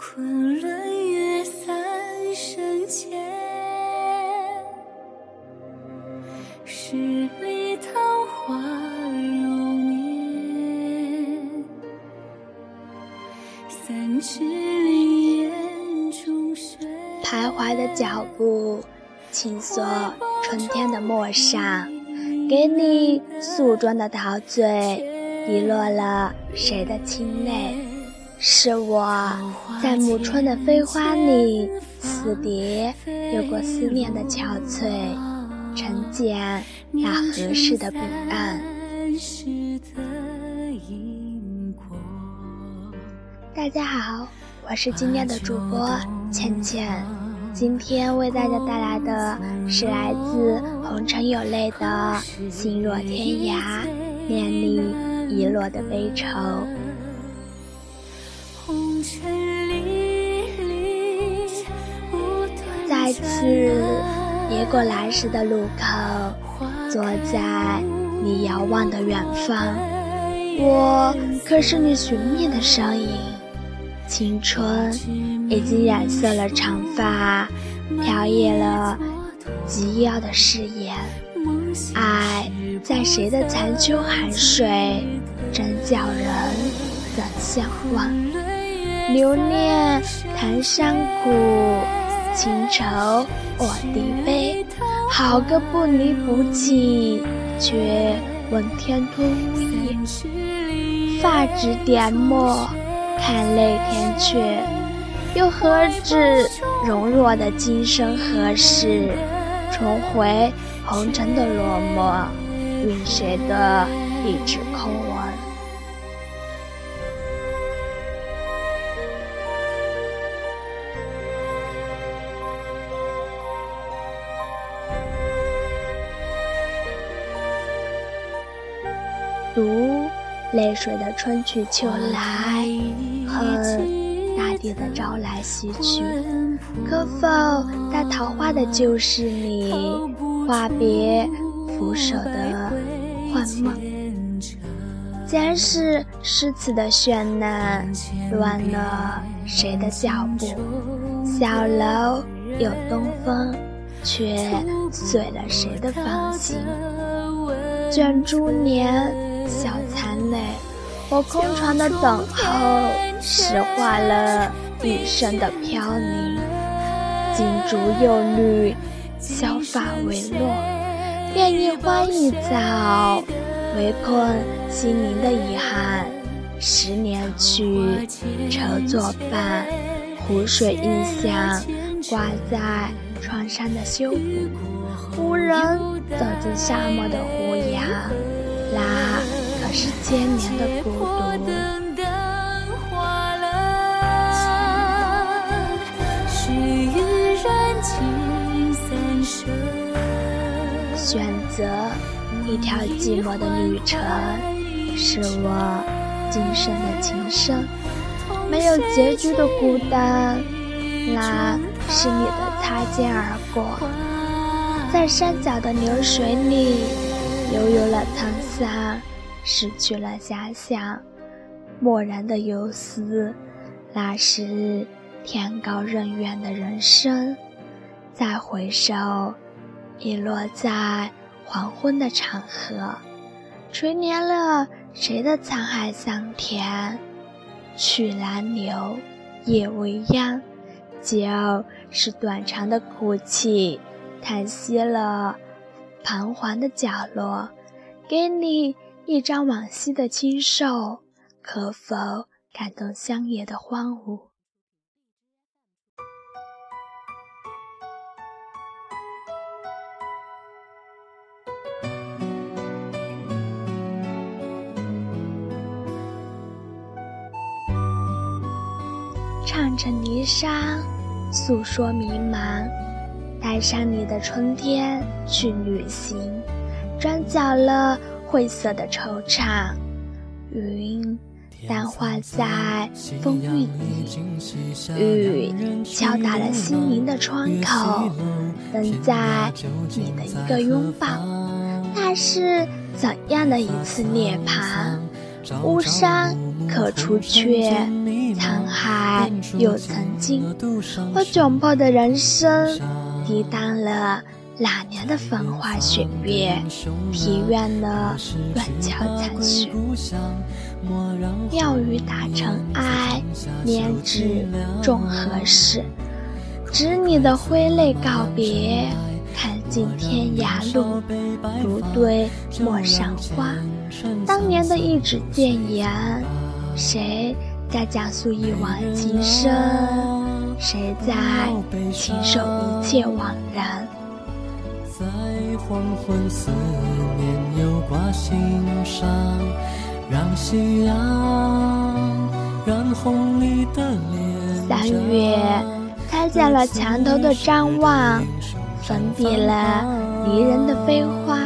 昆仑月三生前，十里桃花如面，三尺灵烟中水。徘徊的脚步，轻锁春天的陌上，给你素妆的陶醉，遗落了谁的清泪？是我在暮春的飞花里，死蝶有过思念的憔悴，沉淀那合适的彼岸。大家好，我是今天的主播倩倩，今天为大家带来的是来自红尘有泪的《心若天涯》，念你遗落的悲愁。是别过来时的路口，坐在你遥望的远方，我可是你寻觅的身影。青春已经染色了长发，飘逸了及腰的誓言。爱在谁的残秋寒水，真叫人怎相忘？留恋檀山谷，情愁我低悲。好个不离不弃，却闻天吞乌叶。发指点墨，看泪天阙，又何止容若的今生何世？重回红尘的落寞，允谁的一纸空文？读泪水的春去秋来，恨大地的朝来夕去。可否在桃花的旧事里，话别拂手的幻梦？前世诗词的绚烂，乱了谁的脚步？小楼有东风，却碎了谁的芳心？卷珠帘。小残泪，我空床的等候，石化了一生的飘零。金烛又绿，削发为落，便一花一草，围困心灵的遗憾。十年去，愁作伴，湖水印象挂在窗上的修补。无人走进沙漠的胡杨，千年的孤独。选择一条寂寞的旅程，是我今生的情深。没有结局的孤单，那是你的擦肩而过。在山脚的流水里，悠悠了沧桑。失去了遐想，漠然的忧思，那是天高任远的人生。再回首，已落在黄昏的长河，垂怜了谁的沧海桑田？去难留，夜未央，就是短长的哭泣，叹息了彷徨的角落，给你。一张往昔的清瘦，可否感动乡野的荒芜？唱着霓裳，诉说迷茫，带上你的春天去旅行，转角了。灰色的惆怅，云淡化在风雨里，雨敲打了心灵的窗口，等在你的一个拥抱。那是怎样的一次涅槃？巫山可除却，沧海又曾经，我窘迫的人生抵挡了哪年的风花雪月，庭院的断桥残雪。庙宇大尘埃，念纸终何事？执你的挥泪告别，看尽天涯路，如对陌上花。当年的一纸谏言，谁在讲述一往情深？谁在亲手一切惘然？在黄昏，思念又挂心上，让夕阳染红你的脸。三月，开见了墙头的张望，粉笔了离人的飞花，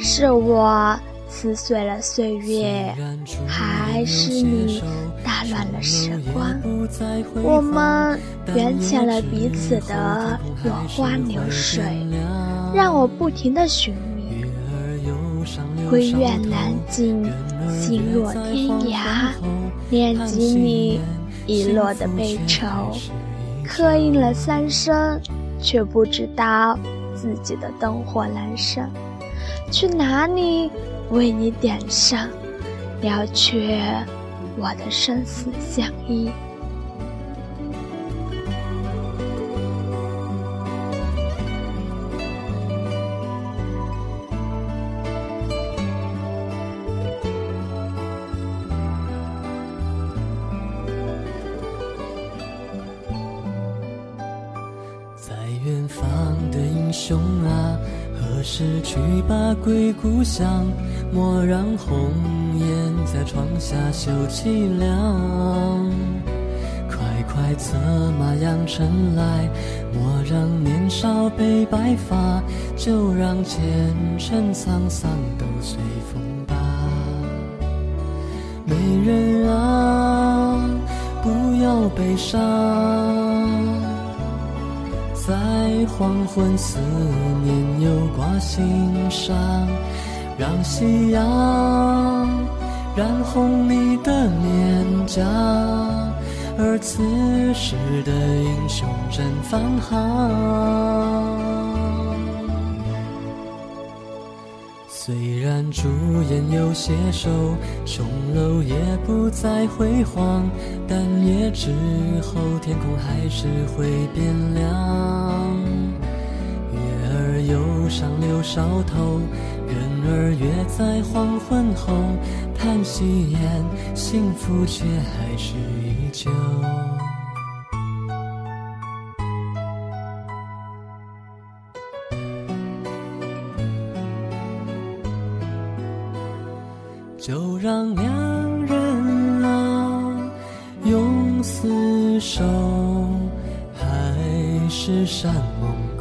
是我。撕碎了岁月，还是你打乱了时光？我们缘浅了彼此的落花流水，让我不停的寻觅。归雁难尽，心若天涯，念及你遗落的悲愁，刻印了三生，却不知道自己的灯火阑珊，去哪里？为你点上，了却我的生死相依。兄啊！何时去把归故乡？莫让红颜在窗下绣凄凉。快快策马扬尘来，莫让年少悲白发。就让前尘沧桑都随风吧。美人啊，不要悲伤。在黄昏，思念又挂心上，让夕阳染红你的脸颊，而此时的英雄正返航。然朱颜有些瘦，琼楼也不再辉煌，但夜之后天空还是会变亮。月儿忧伤柳梢头，人儿约在黄昏后，叹息言幸福却还是依旧。两人啊，永厮守，海誓山盟。